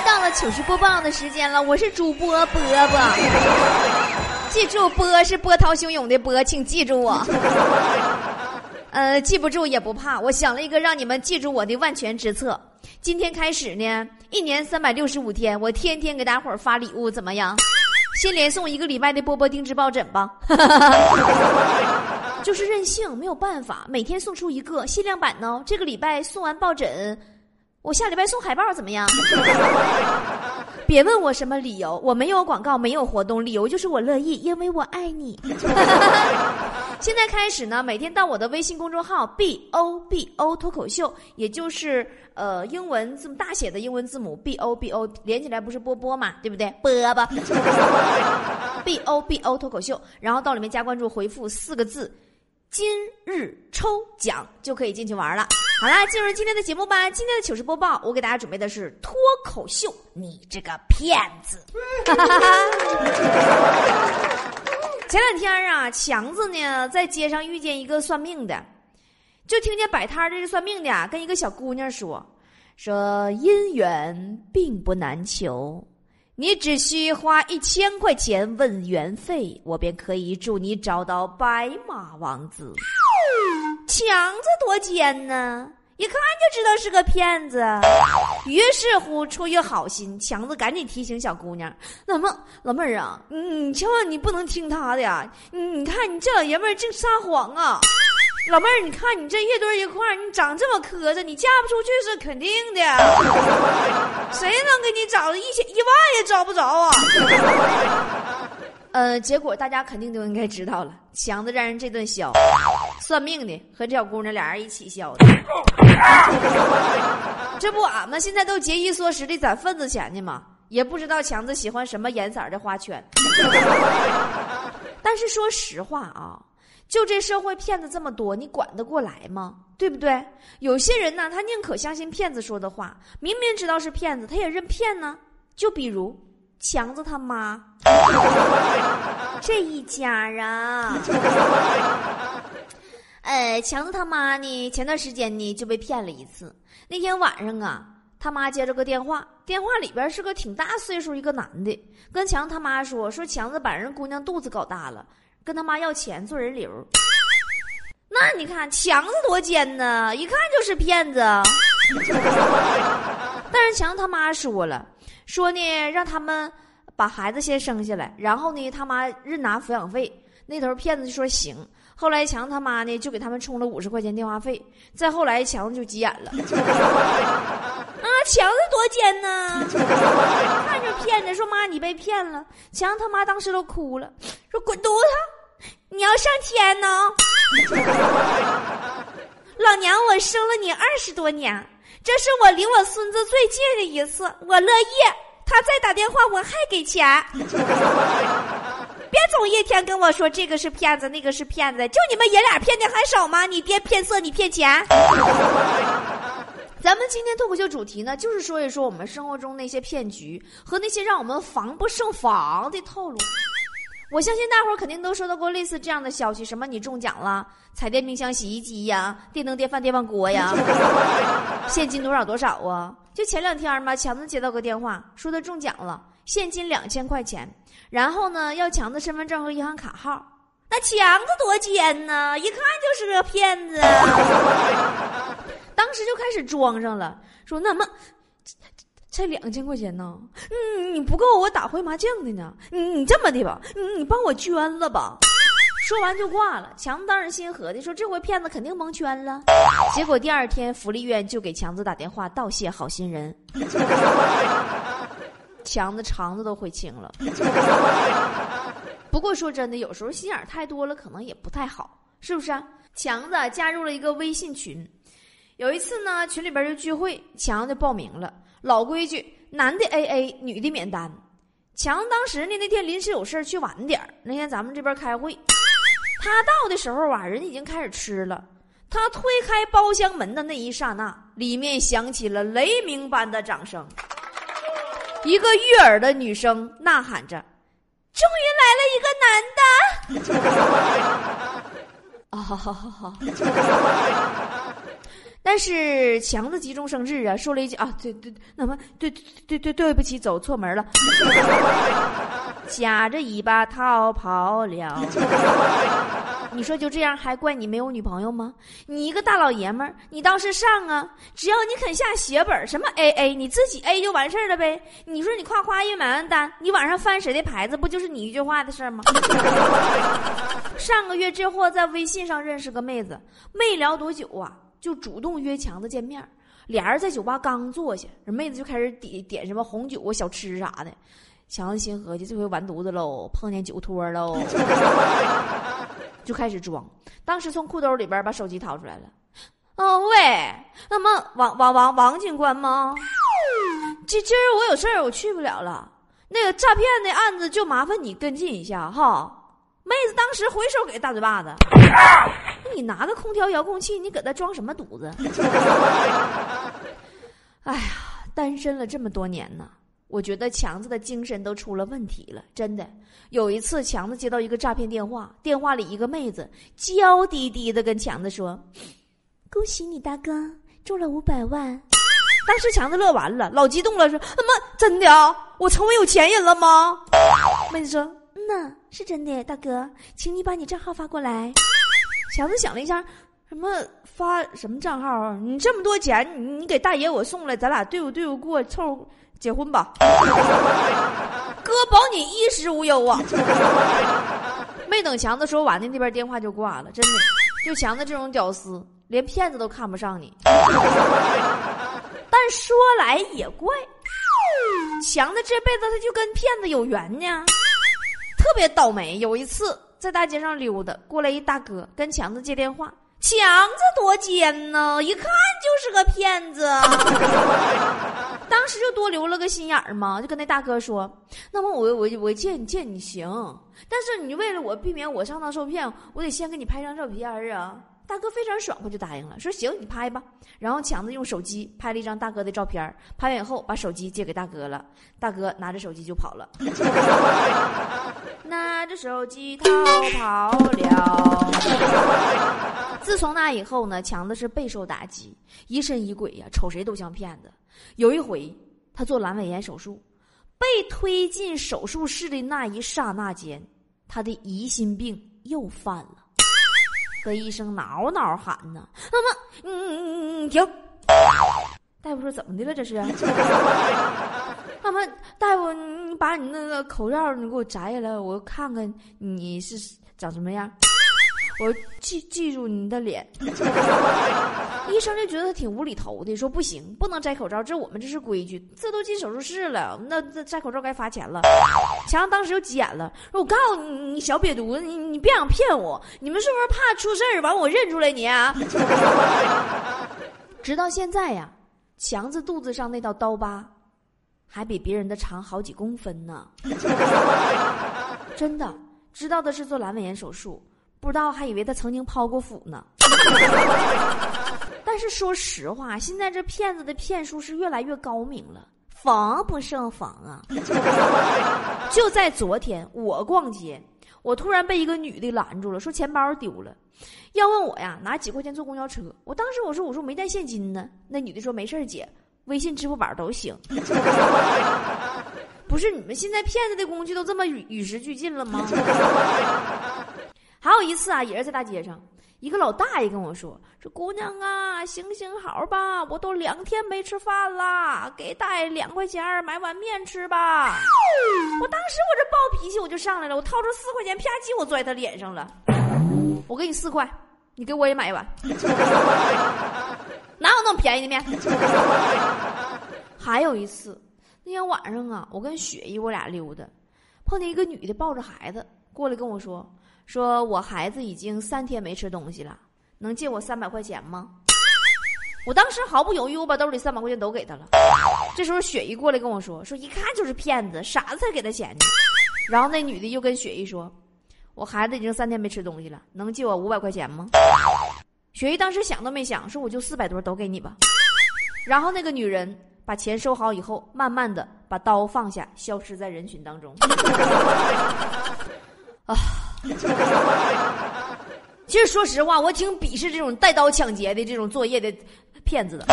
又到了糗事播报的时间了，我是主播波波。记住，波是波涛汹涌的波，请记住我。呃，记不住也不怕，我想了一个让你们记住我的万全之策。今天开始呢，一年三百六十五天，我天天给大伙儿发礼物，怎么样？先连送一个礼拜的波波定制抱枕吧。就是任性，没有办法，每天送出一个限量版呢。这个礼拜送完抱枕，我下礼拜送海报怎么样？别问我什么理由，我没有广告，没有活动，理由就是我乐意，因为我爱你。现在开始呢，每天到我的微信公众号 b o b o 脱口秀，也就是呃英文字母大写的英文字母 b o b o 连起来不是波波嘛，对不对？波波 b o b o 脱口秀，然后到里面加关注，回复四个字。今日抽奖就可以进去玩了。好啦，进入今天的节目吧。今天的糗事播报，我给大家准备的是脱口秀，你这个骗子！前两天啊，强子呢在街上遇见一个算命的，就听见摆摊的这算命的啊跟一个小姑娘说：“说姻缘并不难求，你只需花一千块钱问缘费，我便可以助你找到白马王子。”强子多奸呢，一看就知道是个骗子。于是乎，出于好心，强子赶紧提醒小姑娘：“老妹，老妹儿啊，你你千万你不能听他的呀！你你看你这老爷们儿净撒谎啊！老妹儿，你看你这一堆一块儿，你长这么磕碜，你嫁不出去是肯定的。谁能给你找一千一万也找不着啊！”呃，结果大家肯定都应该知道了，强子让人这顿削，算命的和这小姑娘俩人一起削的。这不，俺们现在都节衣缩食的攒份子钱呢嘛，也不知道强子喜欢什么颜色的花圈。但是说实话啊，就这社会骗子这么多，你管得过来吗？对不对？有些人呢，他宁可相信骗子说的话，明明知道是骗子，他也认骗呢。就比如强子他妈。这一家啊，呃，强子他妈呢？前段时间呢就被骗了一次。那天晚上啊，他妈接着个电话，电话里边是个挺大岁数一个男的，跟强子他妈说说强子把人姑娘肚子搞大了，跟他妈要钱做人流。那你看强子多奸呢，一看就是骗子。但是强子他妈说了，说呢让他们。把孩子先生下来，然后呢，他妈认拿抚养费。那头骗子就说行。后来强他妈呢就给他们充了五十块钱电话费。再后来强子就急眼了，啊，强子多奸呢！看着骗子说妈你被骗了。强他妈当时都哭了，说滚犊子，你要上天呢！老娘我生了你二十多年，这是我离我孙子最近的一次，我乐意。他再打电话，我还给钱。别总一天跟我说这个是骗子，那个是骗子，就你们爷俩骗的还少吗？你爹骗色，你骗钱。咱们今天脱口秀主题呢，就是说一说我们生活中那些骗局和那些让我们防不胜防的套路。我相信大伙儿肯定都收到过类似这样的消息，什么你中奖了，彩电、冰箱、洗衣机呀，电灯、电饭、电饭锅呀，现金多少多少啊？就前两天嘛，强子接到个电话，说他中奖了，现金两千块钱，然后呢要强子身份证和银行卡号。那强子多奸呢，一看就是个骗子，当时就开始装上了，说那么。才两千块钱呢，嗯，你不够我打回麻将的呢。你你这么的吧，你你帮我捐了吧。说完就挂了。强子当然心合的说，这回骗子肯定蒙圈了。结果第二天福利院就给强子打电话道谢好心人。强子肠子都悔青了。不过说真的，有时候心眼太多了，可能也不太好，是不是啊？强子加入了一个微信群，有一次呢，群里边就聚会，强子报名了。老规矩，男的 A A，女的免单。强子当时呢那天临时有事去晚点儿，那天咱们这边开会，他到的时候啊，人已经开始吃了。他推开包厢门的那一刹那，里面响起了雷鸣般的掌声。一个悦耳的女声呐喊着：“终于来了一个男的！”啊，好好好好。但是强子急中生智啊，说了一句啊，对对，那么对对对对不起，走错门了，夹着尾巴逃跑了。你说就这样还怪你没有女朋友吗？你一个大老爷们儿，你倒是上啊！只要你肯下血本，什么 A A，你自己 A 就完事儿了呗。你说你夸夸一买完单，你晚上翻谁的牌子，不就是你一句话的事儿吗？上个月这货在微信上认识个妹子，没聊多久啊。就主动约强子见面，俩人在酒吧刚坐下，这妹子就开始点点什么红酒啊、小吃啥的。强子心合计，这回完犊子喽，碰见酒托喽，就开始装。当时从裤兜里边把手机掏出来了。哦喂，那么王王王王警官吗？今今儿我有事儿，我去不了了。那个诈骗的案子就麻烦你跟进一下哈。妹子当时回手给大嘴巴子。你拿个空调遥控器，你搁那装什么犊子？哎呀，单身了这么多年呢，我觉得强子的精神都出了问题了。真的，有一次强子接到一个诈骗电话，电话里一个妹子娇滴滴的跟强子说：“恭喜你大哥中了五百万。”当时强子乐完了，老激动了，说：“他妈真的啊？我成为有钱人了吗？”妹子说：“嗯呐，是真的，大哥，请你把你账号发过来。”强子想了一下，什么发什么账号啊？你这么多钱，你你给大爷我送来，咱俩对付对付过，凑结婚吧。哥保你衣食无忧啊！没等强子说完呢，那边电话就挂了。真的，就强子这种屌丝，连骗子都看不上你。但说来也怪，强子这辈子他就跟骗子有缘呢，特别倒霉。有一次。在大街上溜达，过来一大哥跟强子接电话。强子多奸呢，一看就是个骗子。当时就多留了个心眼儿嘛，就跟那大哥说：“那么我我我借你借你行，但是你为了我避免我上当受骗，我得先给你拍张照片啊。”大哥非常爽快就答应了，说：“行，你拍吧。”然后强子用手机拍了一张大哥的照片，拍完以后把手机借给大哥了。大哥拿着手机就跑了，拿着手机逃跑了。自从那以后呢，强子是备受打击，疑神疑鬼呀，瞅谁都像骗子。有一回他做阑尾炎手术，被推进手术室的那一刹那间，他的疑心病又犯了。跟医生挠挠喊呢，那么，嗯，停。大夫说怎么的了？这是？那么，大夫，你把你那个口罩你给我摘下来，我看看你是长什么样。我记记住你的脸，医生就觉得他挺无厘头的，说不行，不能摘口罩，这我们这是规矩，这都进手术室了，那这摘口罩该罚钱了。强当时就急眼了，说我告诉你，你小瘪犊子，你你别想骗我，你们是不是怕出事儿，完我认出来你啊？直到现在呀，强子肚子上那道刀疤，还比别人的长好几公分呢。真的，知道的是做阑尾炎手术。不知道还以为他曾经剖过腹呢。但是说实话，现在这骗子的骗术是越来越高明了，防不胜防啊！就在昨天，我逛街，我突然被一个女的拦住了，说钱包丢了，要问我呀拿几块钱坐公交车。我当时我说我说我没带现金呢。那女的说没事姐，微信、支付宝都行。不是你们现在骗子的工具都这么与与时俱进了吗？还有一次啊，也是在大街上，一个老大爷跟我说：“说姑娘啊，行行好吧，我都两天没吃饭了，给大爷两块钱买碗面吃吧。”我当时我这暴脾气我就上来了，我掏出四块钱，啪叽我拽他脸上了。我给你四块，你给我也买一碗。哪有那么便宜的面？还有一次，那天晚上啊，我跟雪姨我俩溜达，碰见一个女的抱着孩子过来跟我说。说我孩子已经三天没吃东西了，能借我三百块钱吗？我当时毫不犹豫，我把兜里三百块钱都给他了。这时候雪姨过来跟我说：“说一看就是骗子，傻子才给他钱呢。”然后那女的又跟雪姨说：“我孩子已经三天没吃东西了，能借我五百块钱吗？”雪姨当时想都没想，说：“我就四百多，都给你吧。”然后那个女人把钱收好以后，慢慢的把刀放下，消失在人群当中。啊。其实说实话，我挺鄙视这种带刀抢劫的这种作业的骗子的。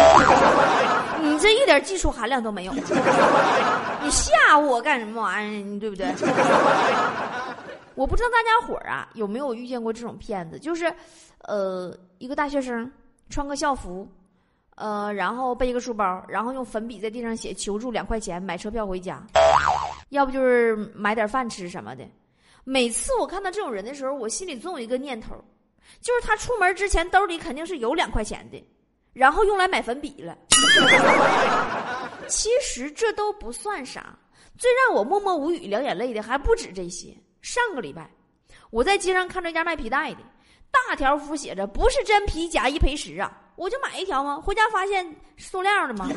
你这一点技术含量都没有，你吓唬我干什么玩意儿？你对不对？我不知道大家伙儿啊有没有遇见过这种骗子？就是，呃，一个大学生穿个校服，呃，然后背一个书包，然后用粉笔在地上写“求助两块钱，买车票回家”，要不就是买点饭吃什么的。每次我看到这种人的时候，我心里总有一个念头。就是他出门之前兜里肯定是有两块钱的，然后用来买粉笔了。其实这都不算啥，最让我默默无语、两眼泪的还不止这些。上个礼拜，我在街上看着一家卖皮带的，大条幅写着“不是真皮，假一赔十”啊，我就买一条吗？回家发现塑料的吗？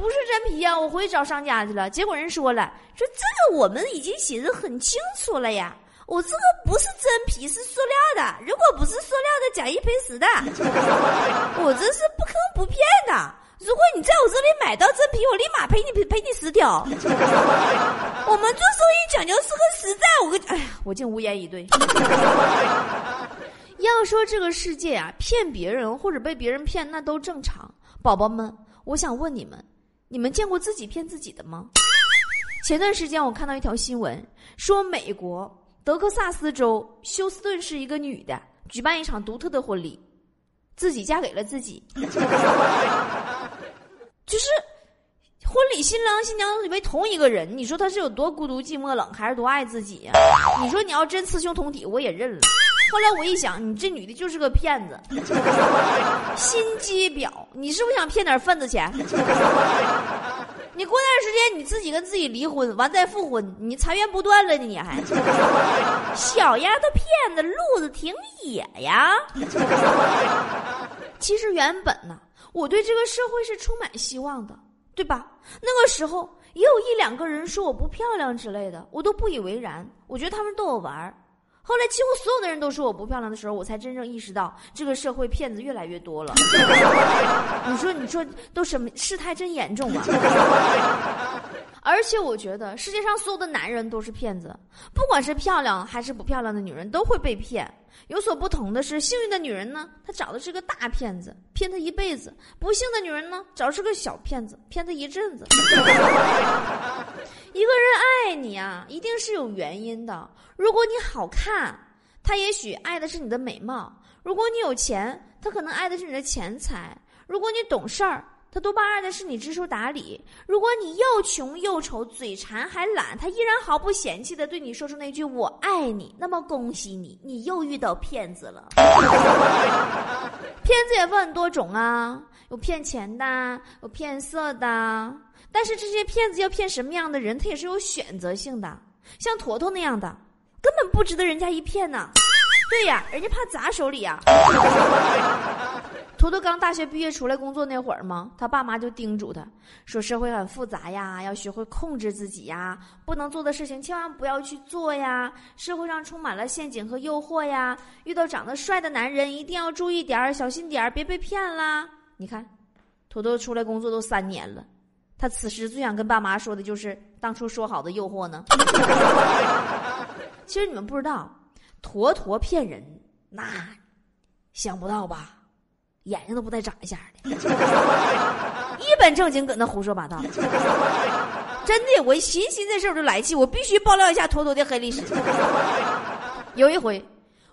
不是真皮呀！我回去找商家去了，结果人说了，说这个我们已经写的很清楚了呀。我这个不是真皮，是塑料的。如果不是塑料的，假一赔十的。我这是不坑不骗的。如果你在我这里买到真皮，我立马赔你赔赔你十条。我们做生意讲究是个实在。我跟哎呀，我竟无言以对。要说这个世界啊，骗别人或者被别人骗，那都正常。宝宝们，我想问你们，你们见过自己骗自己的吗？前段时间我看到一条新闻，说美国。德克萨斯州休斯顿市一个女的举办一场独特的婚礼，自己嫁给了自己，就是婚礼新郎新娘以为同一个人，你说他是有多孤独寂寞冷，还是多爱自己呀？你说你要真雌雄同体，我也认了。后来我一想，你这女的就是个骗子，新表，你是不是想骗点份子钱？你过段时间你自己跟自己离婚，完再复婚，你财源不断了呢？你还小丫头片子路子挺野呀。其实原本呢，我对这个社会是充满希望的，对吧？那个时候也有一两个人说我不漂亮之类的，我都不以为然，我觉得他们逗我玩。后来几乎所有的人都说我不漂亮的时候，我才真正意识到这个社会骗子越来越多了。你说，你说，都什么事态真严重啊！而且我觉得世界上所有的男人都是骗子，不管是漂亮还是不漂亮的女人都会被骗。有所不同的是，幸运的女人呢，她找的是个大骗子，骗她一辈子；不幸的女人呢，找的是个小骗子，骗她一阵子。一个人爱你啊，一定是有原因的。如果你好看，他也许爱的是你的美貌；如果你有钱，他可能爱的是你的钱财；如果你懂事儿，他多半爱的是你知书达理；如果你又穷又丑、嘴馋还懒，他依然毫不嫌弃的对你说出那句“我爱你”。那么恭喜你，你又遇到骗子了。骗子也分很多种啊，有骗钱的，有骗色的。但是这些骗子要骗什么样的人，他也是有选择性的。像坨坨那样的，根本不值得人家一骗呢。对呀，人家怕砸手里呀。坨坨刚大学毕业出来工作那会儿嘛，他爸妈就叮嘱他说：“社会很复杂呀，要学会控制自己呀，不能做的事情千万不要去做呀。社会上充满了陷阱和诱惑呀，遇到长得帅的男人一定要注意点儿，小心点儿，别被骗啦。”你看，坨坨出来工作都三年了。他此时最想跟爸妈说的就是当初说好的诱惑呢。其实你们不知道，坨坨骗人，那想不到吧？眼睛都不带眨一下的，一本正经搁那胡说八道。真的，我一寻思这事我就来气，我必须爆料一下坨坨的黑历史。有一回。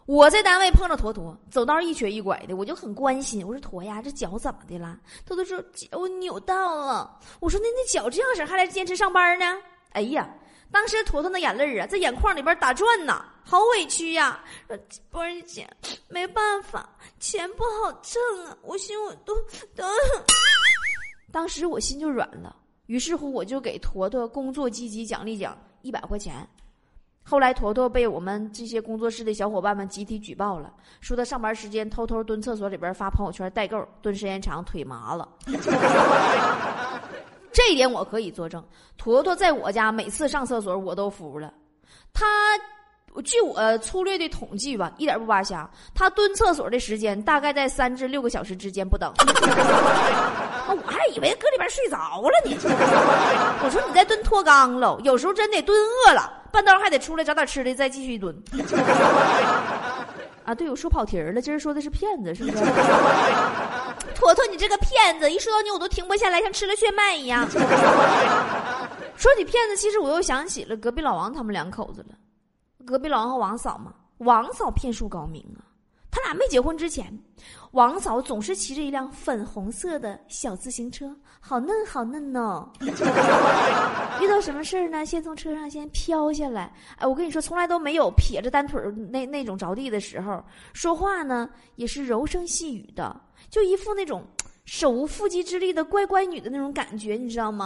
我在单位碰着坨坨，走道一瘸一拐的，我就很关心。我说：“坨呀，这脚怎么的了？”坨坨说：“脚扭到了。”我说：“那那脚这样式还来坚持上班呢？”哎呀，当时坨坨那眼泪啊，在眼眶里边打转呢，好委屈呀！波儿姐，没办法，钱不好挣啊，我心我都都。当时我心就软了，于是乎我就给坨坨工作积极奖励奖一百块钱。后来坨坨被我们这些工作室的小伙伴们集体举报了，说他上班时间偷偷蹲厕所里边发朋友圈代购，蹲时间长腿麻了。这一点我可以作证，坨坨在我家每次上厕所我都服了。他，我据我粗略的统计吧，一点不扒瞎，他蹲厕所的时间大概在三至六个小时之间不等。我还以为搁里边睡着了呢。我说你在蹲脱肛了，有时候真得蹲饿了，半道还得出来找点吃的，再继续蹲。啊，对，我说跑题儿了，今儿说的是骗子，是不是？坨坨，你这个骗子，一说到你我都停不下来，像吃了炫迈一样。说起骗子，其实我又想起了隔壁老王他们两口子了。隔壁老王和王嫂嘛，王嫂骗术高明啊。他俩没结婚之前，王嫂总是骑着一辆粉红色的小自行车，好嫩好嫩呢。遇到什么事儿呢？先从车上先飘下来。哎，我跟你说，从来都没有撇着单腿儿那那种着地的时候。说话呢，也是柔声细语的，就一副那种手无缚鸡之力的乖乖女的那种感觉，你知道吗？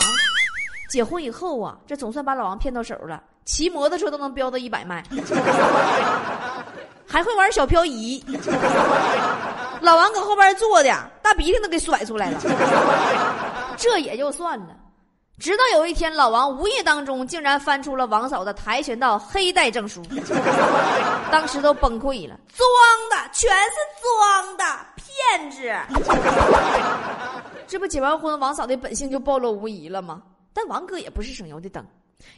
结婚以后啊，这总算把老王骗到手了，骑摩托车都能飙到一百迈。还会玩小漂移，老王搁后边坐的，大鼻涕都给甩出来了。这也就算了，直到有一天，老王无意当中竟然翻出了王嫂的跆拳道黑带证书，当时都崩溃了，装的，全是装的，骗子。这不结完婚，王嫂的本性就暴露无遗了吗？但王哥也不是省油的灯。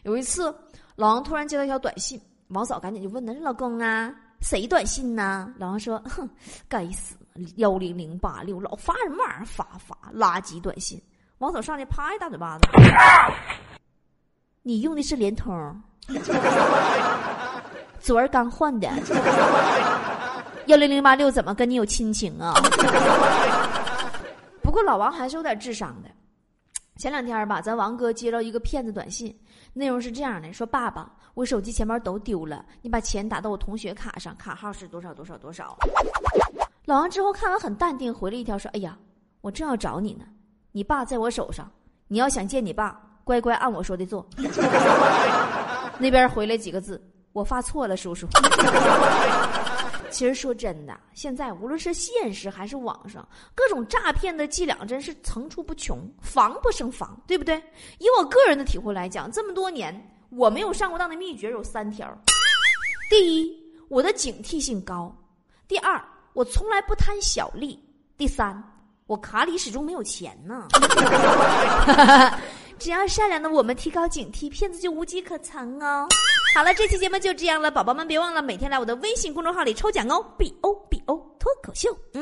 有一次，老王突然接到一条短信，王嫂赶紧就问他：“老公啊？”谁短信呢？老王说：“哼，该死，幺零零八六老发什么玩意儿？发发垃圾短信！”王嫂上去啪一大嘴巴子。你用的是联通，昨儿刚换的。幺零零八六怎么跟你有亲情啊？不过老王还是有点智商的。前两天吧，咱王哥接到一个骗子短信，内容是这样的：说爸爸。我手机钱包都丢了，你把钱打到我同学卡上，卡号是多少多少多少。老王之后看完很淡定，回了一条说：“哎呀，我正要找你呢，你爸在我手上，你要想见你爸，乖乖按我说的做。”那边回来几个字：“我发错了，叔叔。”其实说真的，现在无论是现实还是网上，各种诈骗的伎俩真是层出不穷，防不胜防，对不对？以我个人的体会来讲，这么多年。我没有上过当的秘诀有三条：第一，我的警惕性高；第二，我从来不贪小利；第三，我卡里始终没有钱呢。只要善良的我们提高警惕，骗子就无机可乘哦。好了，这期节目就这样了，宝宝们别忘了每天来我的微信公众号里抽奖哦！B O B O 脱口秀。嗯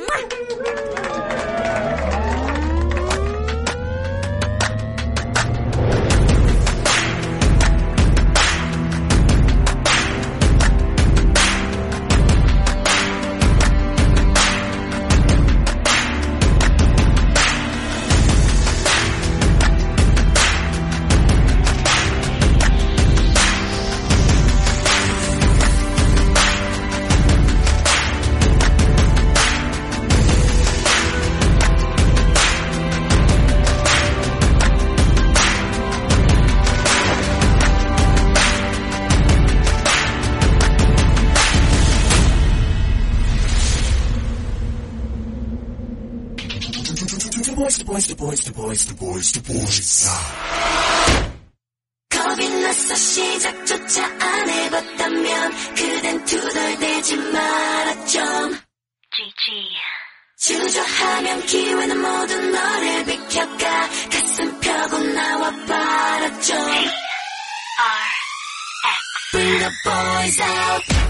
boys, boys, boys, boys, boys, boys. 겁이 나서 시작조차 안 해봤다면 그댄 투덜대지 말아 좀. GG. 주저하면 기회는 모두 너를 비켜가 가슴 펴고 나와 봐라 좀. P R X. Bring the boys out.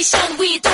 generation we